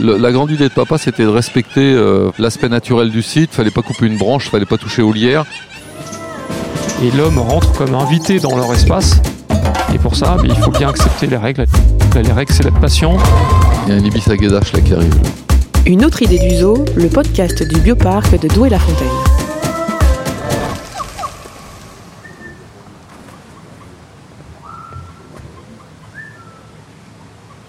Le- la grande idée de papa, c'était de respecter euh, l'aspect naturel du site. Fallait pas couper une branche, fallait pas toucher aux lierres. Et l'homme rentre comme invité dans leur espace. Et pour ça, il faut bien accepter les règles. Les règles, c'est d'être patient. Il y a un ibis à guédache là qui arrive. là. Une autre idée du zoo, le podcast du bioparc de Douai-la-Fontaine.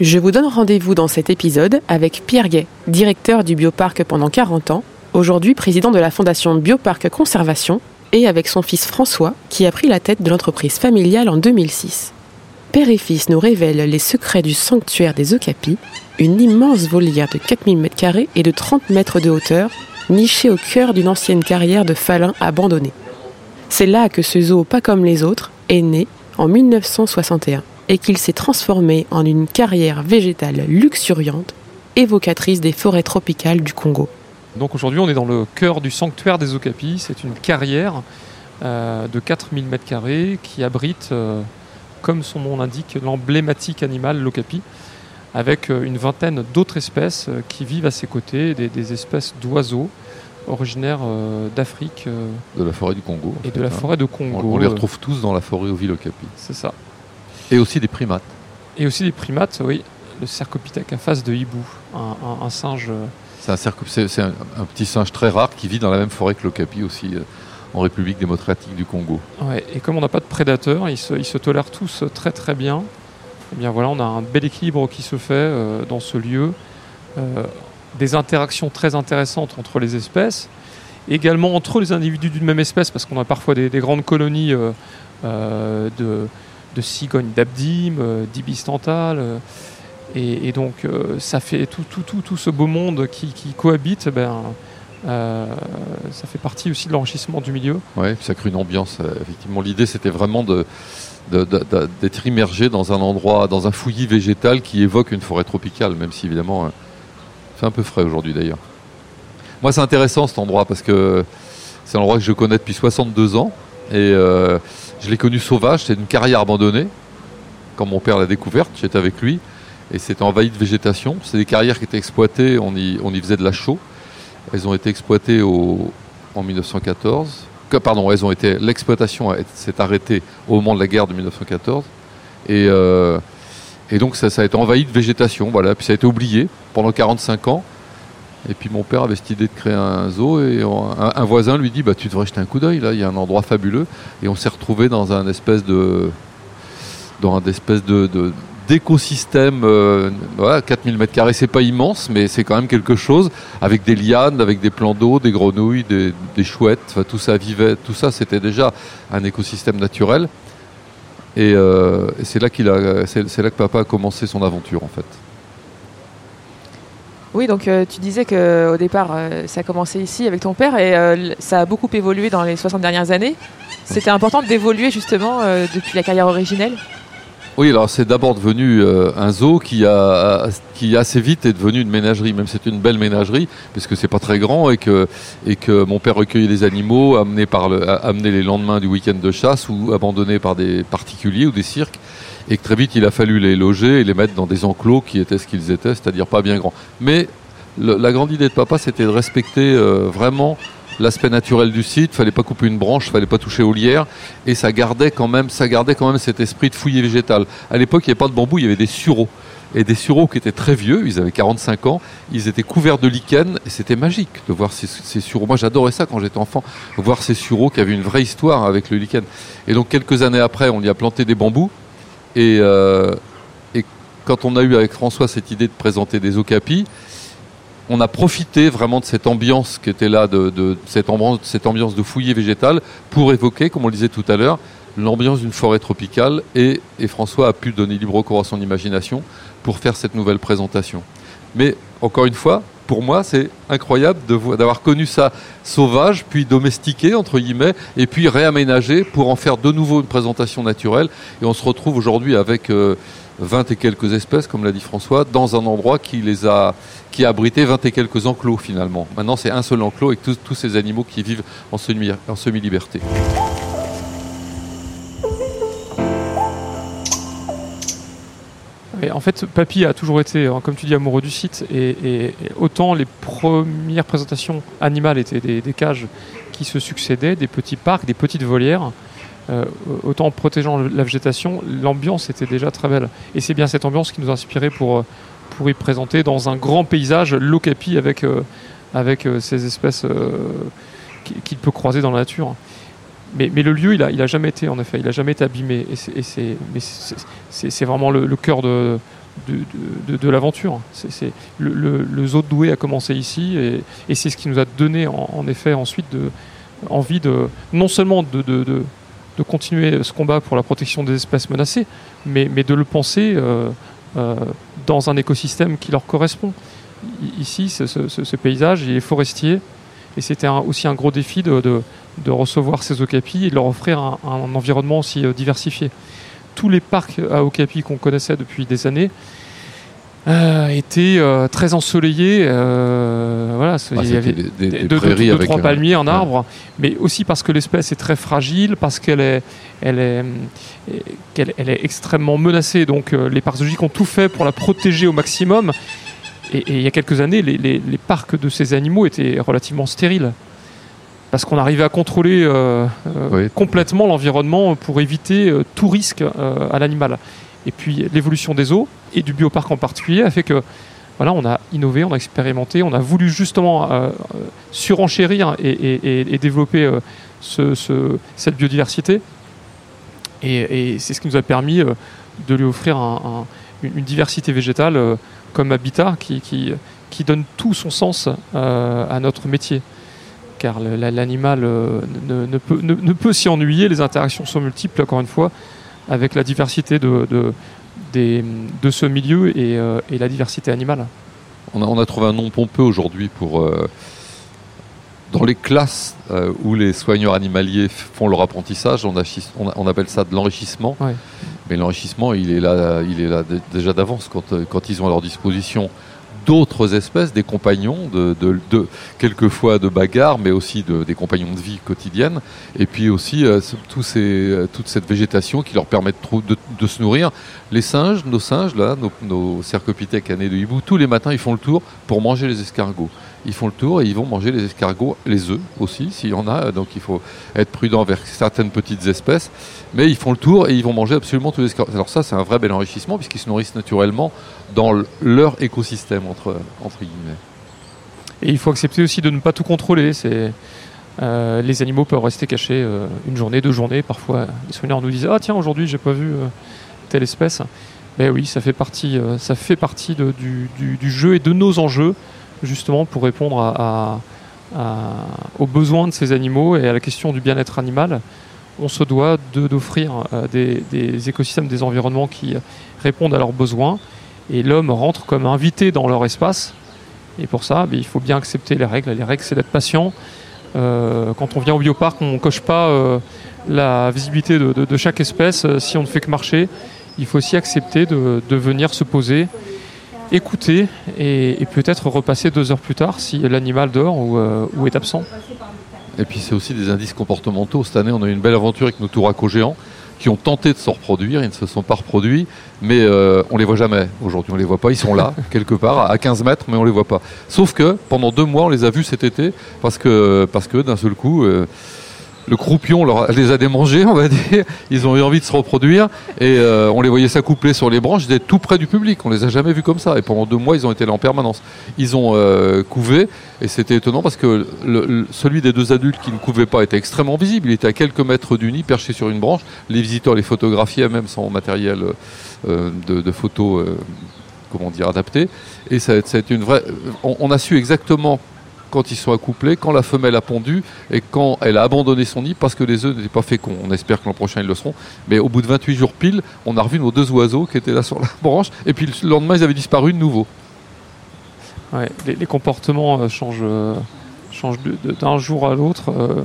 Je vous donne rendez-vous dans cet épisode avec Pierre Gay, directeur du bioparc pendant 40 ans, aujourd'hui président de la fondation Bioparc Conservation, et avec son fils François, qui a pris la tête de l'entreprise familiale en 2006. Père et fils nous révèlent les secrets du sanctuaire des Okapis, une immense volière de 4000 m2 et de 30 mètres de hauteur, nichée au cœur d'une ancienne carrière de faluns abandonnée. C'est là que ce zoo, pas comme les autres, est né en 1961 et qu'il s'est transformé en une carrière végétale luxuriante, évocatrice des forêts tropicales du Congo. Donc aujourd'hui, on est dans le cœur du sanctuaire des Okapis. C'est une carrière euh, de 4000 m2 qui abrite, euh, comme son nom l'indique, l'emblématique animal l'Okapi, avec euh, une vingtaine d'autres espèces qui vivent à ses côtés, des, des espèces d'oiseaux originaires euh, d'Afrique euh, De la forêt du Congo. et de la hein. forêt de On, Congo. on les euh, retrouve tous dans la forêt au Okapi. C'est ça. Et aussi des primates. Et aussi des primates, oui. Le cercopithèque à face de hibou, un, un- un singe. euh, C'est un, cercle- c'est- c'est un, un petit singe très rare qui vit dans la même forêt que l'Okapi aussi, euh, en République démocratique du Congo. Ouais, et comme on n'a pas de prédateurs, ils se, ils se tolèrent tous très très bien. Eh bien voilà, on a un bel équilibre qui se fait euh, dans ce lieu. Euh, des interactions très intéressantes entre les espèces. Également entre les individus d'une même espèce, parce qu'on a parfois des, des grandes colonies euh, euh, de, de cigognes d'abdim, euh, d'ibis tantales. euh, et, donc euh, ça fait tout, tout, tout, ce beau monde qui, cohabite. Ben, ça fait partie aussi de l'enrichissement du milieu. Puis ça crée une ambiance. effectivement, l'idée c'était vraiment d'être immergé dans un endroit, dans un fouillis végétal qui évoque une forêt tropicale, même si évidemment, c'est un peu frais aujourd'hui d'ailleurs. Moi, c'est intéressant cet endroit parce que c'est un endroit que je connais depuis 62 ans et euh, je l'ai connu sauvage. C'est une carrière abandonnée. Quand mon père l'a découverte, j'étais avec lui et c'était envahi de végétation. C'est des carrières qui étaient exploitées. On y, on y faisait de la chaux. Elles ont été exploitées en 1914. Que, pardon, elles ont été. L'exploitation s'est arrêtée au moment de la guerre de 1914. Et, euh, et donc ça, ça a été envahi de végétation. Voilà. Puis ça a été oublié pendant 45 ans. Et puis mon père avait cette idée de créer un zoo et un, voisin lui dit bah tu devrais jeter un coup d'œil là, il y a un endroit fabuleux. Et on s'est retrouvé dans un espèce de dans un espèce de, d'écosystème, euh, voilà, 4000 mètres carrés, c'est pas immense, mais c'est quand même quelque chose, avec des lianes, avec des plans d'eau, des grenouilles, des, chouettes, tout ça vivait, tout ça c'était déjà un écosystème naturel. Et, euh, c'est là qu'il a, c'est là que papa a commencé son aventure en fait. Oui, donc euh, tu disais que au départ, euh, ça a commencé ici avec ton père et euh, ça a beaucoup évolué dans les 60 dernières années. C'était important d'évoluer justement depuis la carrière originelle? Oui, alors c'est d'abord devenu euh, un zoo qui a assez vite est devenu une ménagerie, même c'est une belle ménagerie puisque c'est pas très grand et que que mon père recueillait les animaux amenés les lendemains du week-end de chasse ou abandonnés par des particuliers ou des cirques et que très vite il a fallu les loger et les mettre dans des enclos qui étaient ce qu'ils étaient, c'est-à-dire pas bien grands. Mais la grande idée de papa c'était de respecter euh, vraiment l'aspect naturel du site, fallait pas couper une branche, fallait pas toucher aux lierres et ça gardait quand même, ça gardait quand même cet esprit de fouillis végétal. À l'époque, il n'y avait pas de bambou, il y avait des sureaux. Et des sureaux qui étaient très vieux, ils avaient 45 ans, ils étaient couverts de lichen, et c'était magique de voir ces, ces sureaux. Moi, j'adorais ça quand j'étais enfant, voir ces sureaux qui avaient une vraie histoire avec le lichen. Et donc, quelques années après, on y a planté des bambous, et, euh, quand on a eu avec François cette idée de présenter des okapis, on a profité vraiment de cette ambiance qui était là, de, cette, ambiance, de fouillis végétal, pour évoquer, comme on le disait tout à l'heure, l'ambiance d'une forêt tropicale. Et, François a pu donner libre cours à son imagination pour faire cette nouvelle présentation. Mais encore une fois, pour moi, c'est incroyable d'avoir connu ça sauvage, puis domestiqué, entre guillemets, et puis réaménagé pour en faire de nouveau une présentation naturelle. Et on se retrouve aujourd'hui avec euh, 20 et quelques espèces, comme l'a dit François, dans un endroit qui les a, qui abrité 20 et quelques enclos finalement. Maintenant, c'est un seul enclos avec tous, ces animaux qui vivent en semi- en semi-liberté. En fait, Papy a toujours été, hein, comme tu dis, amoureux du site. Et, autant les premières présentations animales étaient des cages qui se succédaient, des petits parcs, des petites volières. Euh, autant en protégeant la végétation, l'ambiance était déjà très belle. Et c'est bien cette ambiance qui nous a inspiré pour, euh, pour y présenter dans un grand paysage l'ocapi avec, euh, avec euh, ces espèces qui- qu'il peut croiser dans la nature. Mais, mais le lieu, il a, il a jamais été, en effet, il a jamais été abîmé. Et c'est- vraiment le, cœur de, de, de- l'aventure. Le, le, le zoo de Douai a commencé ici et, et c'est ce qui nous a donné, en, en effet, ensuite de, envie de non seulement de, de, continuer ce combat pour la protection des espèces menacées, mais, de le penser euh, euh, dans un écosystème qui leur correspond. Ici, ce, paysage, est forestier, et c'était aussi un gros défi de, recevoir ces okapis et de leur offrir un, un environnement aussi euh, diversifié. Tous les parcs à okapis qu'on connaissait depuis des années euh, étaient euh, très ensoleillés. euh, voilà, Ah, il y avait des, des- des deux, deux- prairies deux, avec trois palmiers, un ouais. arbre, mais aussi parce que l'espèce est très fragile, parce qu'elle est, elle est, qu'elle- elle est extrêmement menacée. Donc euh, les parcs zoologiques ont tout fait pour la protéger au maximum. Et, et il y a quelques années, les, les- les parcs de ces animaux étaient relativement stériles. Parce qu'on arrivait à contrôler Oui. complètement l'environnement pour éviter tout risque à l'animal. Et puis l'évolution des eaux et du bioparc en particulier a fait que voilà, on a innové, on a expérimenté, on a voulu justement euh, euh, surenchérir et, développer euh, ce- ce- cette biodiversité. Et, c'est ce qui nous a permis de lui offrir un- un- une, diversité végétale comme habitat qui, donne tout son sens à notre métier. Car l'animal ne peut s'y ennuyer, les interactions sont multiples, encore une fois, avec la diversité de, de, des- de ce milieu et, euh, et la diversité animale. On a, on a trouvé un nom pompeux aujourd'hui pour. euh, dans les classes euh, où les soigneurs animaliers font leur apprentissage, on, appelle ça de l'enrichissement. Ouais. Mais l'enrichissement, il est là, il est là dé- déjà d'avance quand, quand ils ont à leur disposition d'autres espèces, des compagnons, de, quelquefois de bagarres, mais aussi de- des compagnons de vie quotidienne, et puis aussi euh, ces, euh, toute cette végétation qui leur permet de, se nourrir. Les singes, nos singes, nos, nos cercopithèques annés de hibou, tous les matins, ils font le tour pour manger les escargots. Ils font le tour et ils vont manger les escargots, les œufs aussi, s'il y en a, donc il faut être prudent vers certaines petites espèces, mais ils font le tour et ils vont manger absolument tous les escargots. Alors ça, c'est un vrai bel enrichissement puisqu'ils se nourrissent naturellement dans le- leur écosystème, entre, entre guillemets. Et il faut accepter aussi de ne pas tout contrôler. Euh, les animaux peuvent rester cachés euh, une journée, deux journées. Parfois, les soigneurs nous disent Ah, tiens, aujourd'hui, j'ai pas vu euh, telle espèce. Mais oui, ça fait partie, ça fait partie du jeu et de nos enjeux, justement, pour répondre aux besoins de ces animaux et à la question du bien-être animal. On se doit d'offrir euh, des, écosystèmes, des environnements qui répondent à leurs besoins. Et l'homme rentre comme invité dans leur espace. Et pour ça, ben, il faut bien accepter les règles. Les règles, c'est d'être patient. Euh, quand on vient au bioparc, on ne coche pas euh, la visibilité de, chaque espèce si on ne fait que marcher. Il faut aussi accepter de venir se poser, écouter et, et peut-être repasser deux heures plus tard si l'animal dort ou, euh, ou est absent. Et puis c'est aussi des indices comportementaux. Cette année, on a eu une belle aventure avec nos touracos géants qui ont tenté de se reproduire, ils ne se sont pas reproduits, mais euh, on les voit jamais. Aujourd'hui, on les voit pas, ils sont là, quelque part, à 15 mètres, mais on les voit pas. Sauf que pendant deux mois, on les a vus cet été, parce que, parce que d'un seul coup, euh, le croupion les a démangés, on va dire. Ils ont eu envie de se reproduire, et euh, on les voyait s'accoupler sur les branches, ils étaient tout près du public. On les a jamais vus comme ça, et pendant deux mois, ils ont été là en permanence. Ils ont euh, couvé, et c'était étonnant parce que celui des deux adultes qui ne couvait pas était extrêmement visible. Il était à quelques mètres du nid, perché sur une branche. Les visiteurs les photographiaient même sans matériel euh, de, de photos, euh, comment dire, adapté. Et ça, a été une vraie. On a su exactement quand ils sont accouplés, quand la femelle a pondu et quand elle a abandonné son nid parce que les œufs n'étaient pas féconds. On espère que l'an prochain ils le seront. Mais au bout de 28 jours pile, on a revu nos deux oiseaux qui étaient là sur la branche et puis le lendemain ils avaient disparu de nouveau. Les, comportements euh, changent, euh, d'un jour à l'autre, euh,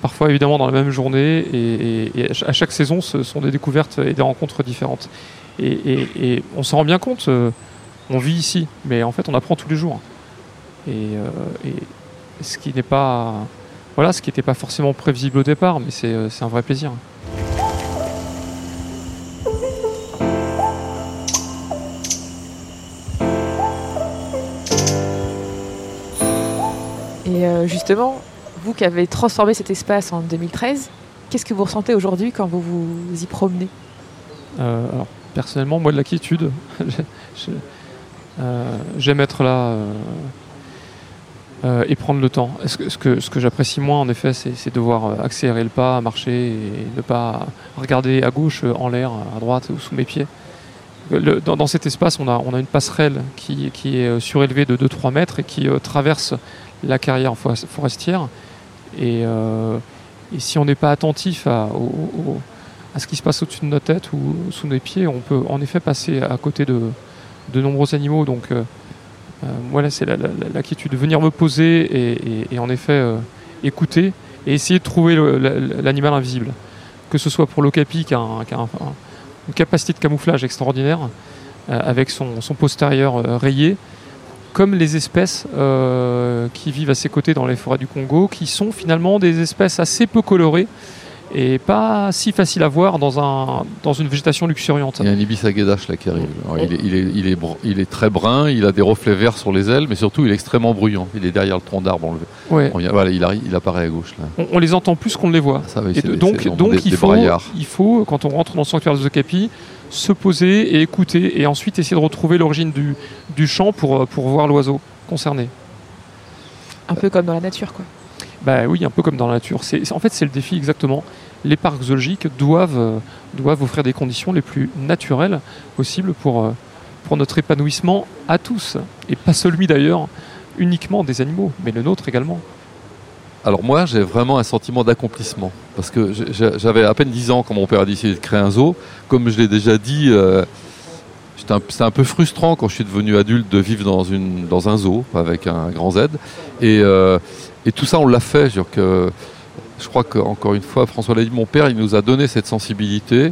parfois évidemment dans la même journée, et, à ch- à chaque saison, ce sont des découvertes et des rencontres différentes. Et, on s'en rend bien compte, on vit ici, mais en fait on apprend tous les jours. Euh, et, ce qui n'est pas voilà, ce qui n'était pas forcément prévisible au départ, mais c'est euh, un vrai plaisir. Et euh, justement, vous qui avez transformé cet espace en 2013, qu'est-ce que vous ressentez aujourd'hui quand vous vous y promenez? Alors, Personnellement, moi de l'inquiétude. J'aime être là euh, et prendre le temps. Ce que, j'apprécie moins, en effet, c'est devoir euh, accélérer le pas, marcher et ne pas regarder à gauche, euh, en l'air, à droite ou sous mes pieds. Dans, cet espace, on a, une passerelle qui, est surélevée de 2-3 mètres et qui traverse la carrière for- forestière. Et, si on n'est pas attentif à, ce qui se passe au-dessus de nos têtes ou sous nos pieds, on peut en effet passer à côté de, de nombreux animaux. Donc voilà, c'est la, la, la- la quiétude de venir me poser et, en effet euh, écouter et essayer de trouver l'animal invisible. Que ce soit pour l'ocapi qui a, une capacité de camouflage extraordinaire euh, avec son, postérieur euh, rayé, comme les espèces euh, qui vivent à ses côtés dans les forêts du Congo, qui sont finalement des espèces assez peu colorées et pas si faciles à voir dans, un, dans une végétation luxuriante. Il y a un ibis aguedache là qui arrive. Alors, il, est, il, est, il, est, br- il est très brun, il a des reflets verts sur les ailes, mais surtout il est extrêmement bruyant. Il est derrière le tronc d'arbre. enlevé. Ouais. On vient- voilà, il, arrive, il apparaît à gauche là. On, on les entend plus qu'on ne les voit. Ça, oui, Et c'est de- des- donc, donc des- il, des faut, il faut, quand on rentre dans le sanctuaire de Zocapi, se poser et écouter, et ensuite essayer de retrouver l'origine du, du chant pour, euh, pour voir l'oiseau concerné. Un peu comme dans la nature, quoi. Bah oui, un peu comme dans la nature. En fait, c'est le défi exactement. Les parcs zoologiques doivent, euh, doivent offrir des conditions les plus naturelles possibles pour, euh, pour notre épanouissement à tous. Et pas celui d'ailleurs uniquement des animaux, mais le nôtre également. Alors moi, j'ai vraiment un sentiment d'accomplissement. Parce que j'avais à peine 10 ans quand mon père a décidé de créer un zoo. Comme je l'ai déjà dit, euh, c'était un, peu frustrant quand je suis devenu adulte de vivre dans, une, dans un zoo avec un grand Z. Et, euh, et tout ça, on l'a fait. Je, crois qu'encore une fois, François l'a dit, mon père, il nous a donné cette sensibilité.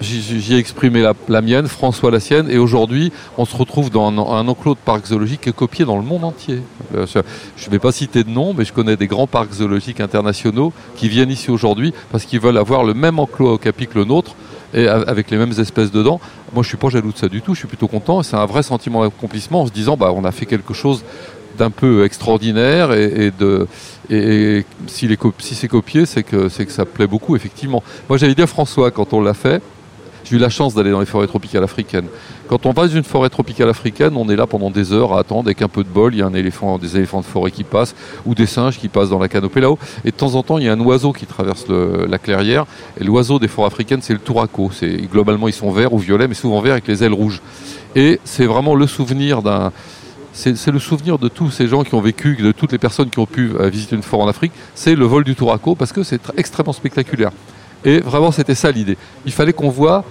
J'y- ai exprimé la, mienne, François la sienne, et aujourd'hui, on se retrouve dans un, enclos de parc zoologique qui est copié dans le monde entier. Euh, je ne vais pas citer de nom, mais je connais des grands parcs zoologiques internationaux qui viennent ici aujourd'hui parce qu'ils veulent avoir le même enclos au capi que le nôtre et avec les mêmes espèces dedans. Moi, je suis pas jaloux de ça du tout. Je suis plutôt content. C'est un vrai sentiment d'accomplissement en se disant, bah, on a fait quelque chose d'un peu extraordinaire et, de et, est co- si c'est copié, c'est que c'est que ça plaît beaucoup effectivement. Moi, j'avais dit à François quand on l'a fait. J'ai eu la chance d'aller dans les forêts tropicales africaines. Quand on dans une forêt tropicale africaine, on est là pendant des heures à attendre avec un peu de bol. Il y a un éléphant, des éléphants de forêt qui passent ou des singes qui passent dans la canopée là-haut. Et de temps en temps, il y a un oiseau qui traverse la clairière. Et l'oiseau des forêts africaines, c'est le touraco. Globalement ils sont verts ou violets, mais souvent verts avec les ailes rouges. Et c'est vraiment le souvenir d'un c'est le souvenir de tous ces gens qui ont vécu, de toutes les personnes qui ont pu euh, visiter une forêt en Afrique, c'est le vol du touraco parce que c'est tr- extrêmement spectaculaire. Et vraiment, c'était ça l'idée. Il fallait qu'on voit,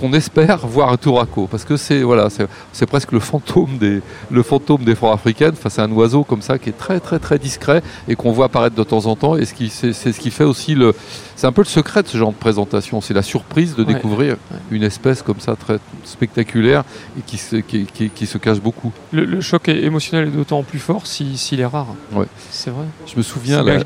qu'on espère voir un touraco parce que c'est voilà, c'est presque le fantôme des le fantôme des forêts africaines. Enfin, c'est un oiseau comme ça qui est très très très discret et qu'on voit apparaître de temps en temps. Et ce qui c'est ce qui fait aussi le, c'est un peu le secret de ce genre de présentation. C'est la surprise de Ouais. découvrir une espèce comme ça très spectaculaire et qui se qui, qui- qui se cache beaucoup. Le, le choc émotionnel est d'autant plus fort si- s'il est rare. Ouais. C'est vrai. Je me souviens la-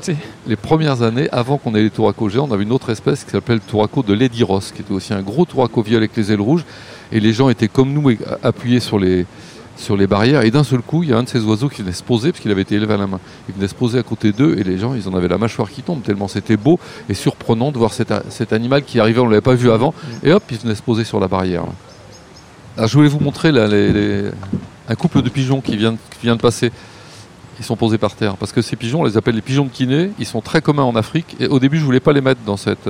les premières années, avant qu'on ait les touracos géants, on avait une autre espèce qui s'appelle le touraco de Lady Ross, qui était aussi un gros touraco violet avec les ailes rouges. Et les gens étaient comme nous, appuyés sur les, sur les barrières. Et d'un seul coup, il y a un de ces oiseaux qui venait se poser, parce qu'il avait été élevé à la main. Il venait se poser à côté d'eux, et les gens, ils en avaient la mâchoire qui tombe, tellement c'était beau et surprenant de voir cet, animal qui arrivait, on ne l'avait pas vu avant. Et hop, il venait se poser sur la barrière. Alors, je voulais vous montrer là, un couple de pigeons qui vient, qui vient de passer. Ils sont posés par terre. Parce que ces pigeons, on les appelle les pigeons de kiné. Ils sont très communs en Afrique. Et au début, je voulais pas les mettre dans, cette,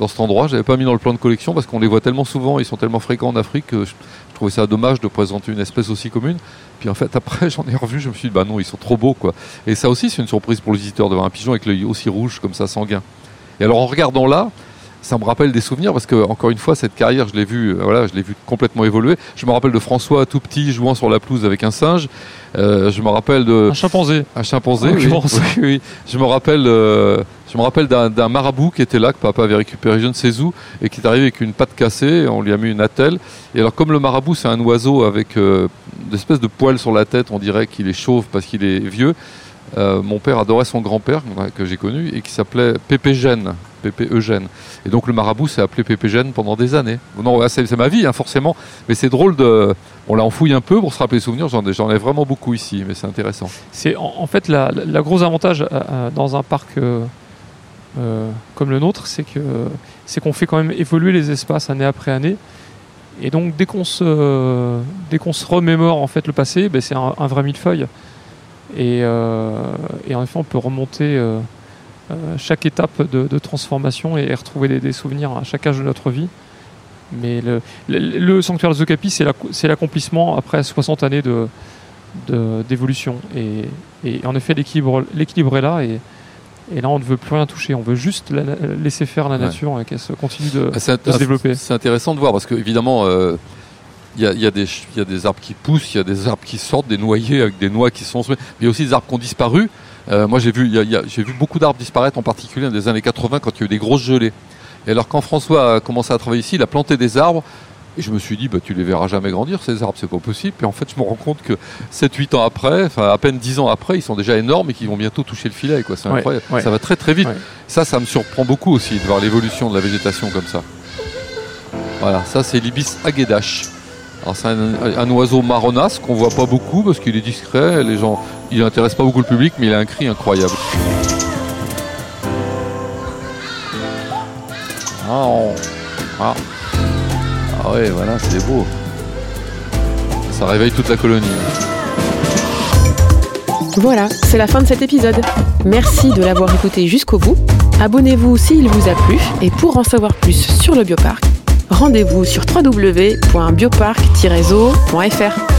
dans cet endroit. Je n'avais pas mis dans le plan de collection parce qu'on les voit tellement souvent. Ils sont tellement fréquents en Afrique que je, je trouvais ça dommage de présenter une espèce aussi commune. Puis en fait, après, j'en ai revu. Je me suis dit, bah non, ils sont trop beaux. quoi. Et ça aussi, c'est une surprise pour le visiteur de voir un pigeon avec l'œil aussi rouge, comme ça, sanguin. Et alors, en regardant là, ça me rappelle des souvenirs parce que encore une fois cette carrière je l'ai vu euh, voilà je l'ai vu complètement évoluer je me rappelle de François tout petit jouant sur la pelouse avec un singe Euh, je me rappelle de Un chimpanzé. un chimpanzé, En oui. l'occurrence. Oui, oui. Je me rappelle, euh, je me rappelle d'un marabout qui était là, que papa avait récupéré je ne sais où, et qui est arrivé avec une patte cassée, on lui a mis une attelle. Et alors comme le marabout c'est un oiseau avec euh, des espèces de poils sur la tête, on dirait qu'il est chauve parce qu'il est vieux, Euh, mon père adorait son grand-père que j'ai connu et qui s'appelait Pépé Gène, Pépé Eugène. Et donc le marabout s'est appelé Pépé Gène pendant des années. Non, c'est ma vie, hein, forcément. Mais c'est drôle de. On l'a enfouille un peu pour se rappeler les souvenirs. J'en ai vraiment beaucoup ici, mais c'est intéressant. C'est en, fait la, gros avantage euh, euh, dans un parc comme le nôtre, c'est que c'est qu'on fait quand même évoluer les espaces année après année. Et donc dès qu'on se, dès qu'on se remémore en fait le passé, ben, c'est un, vrai millefeuille. Et, euh, et, en effet, on peut remonter euh, euh, chaque étape de, transformation et, retrouver des, souvenirs à chaque âge de notre vie. Mais le, le, sanctuaire de Zocapi, c'est l'accomplissement après 60 années d'évolution. De, et, et, en effet, l'équilibre est là. Et, et là, on ne veut plus rien toucher. On veut juste laisser faire la nature et qu'elle continue de, ah, de se développer. C'est intéressant de voir parce qu'évidemment, il y, a, y, a y, a, des arbres qui poussent, il y a des arbres qui sortent, des noyers avec des noix qui sont. Mais il y a aussi des arbres qui ont disparu. Euh, moi, j'ai vu, j'ai vu beaucoup d'arbres disparaître, en particulier dans les années 80, quand il y a eu des grosses gelées. Et alors, quand François a commencé à travailler ici, il a planté des arbres. Et je me suis dit, bah, tu les verras jamais grandir, ces arbres, c'est pas possible. Et en fait, je me rends compte que 7-8 ans après, enfin à peine 10 ans après, ils sont déjà énormes et qu'ils vont bientôt toucher le filet. Quoi. C'est incroyable. Ça va très très vite. Ça, ça me surprend beaucoup aussi de voir l'évolution de la végétation comme ça. Voilà, ça c'est l'ibis aguedache. C'est un, oiseau marronasse qu'on voit pas beaucoup parce qu'il est discret. Les gens, il n'intéresse pas beaucoup le public, mais il a un cri incroyable. Ah, ah. ah ouais, voilà, c'est beau. Ça réveille toute la colonie. Voilà, c'est la fin de cet épisode. Merci de l'avoir écouté jusqu'au bout. Abonnez-vous s'il vous a plu et pour en savoir plus sur le bioparc, rendez-vous sur www.bioparc-zo.fr.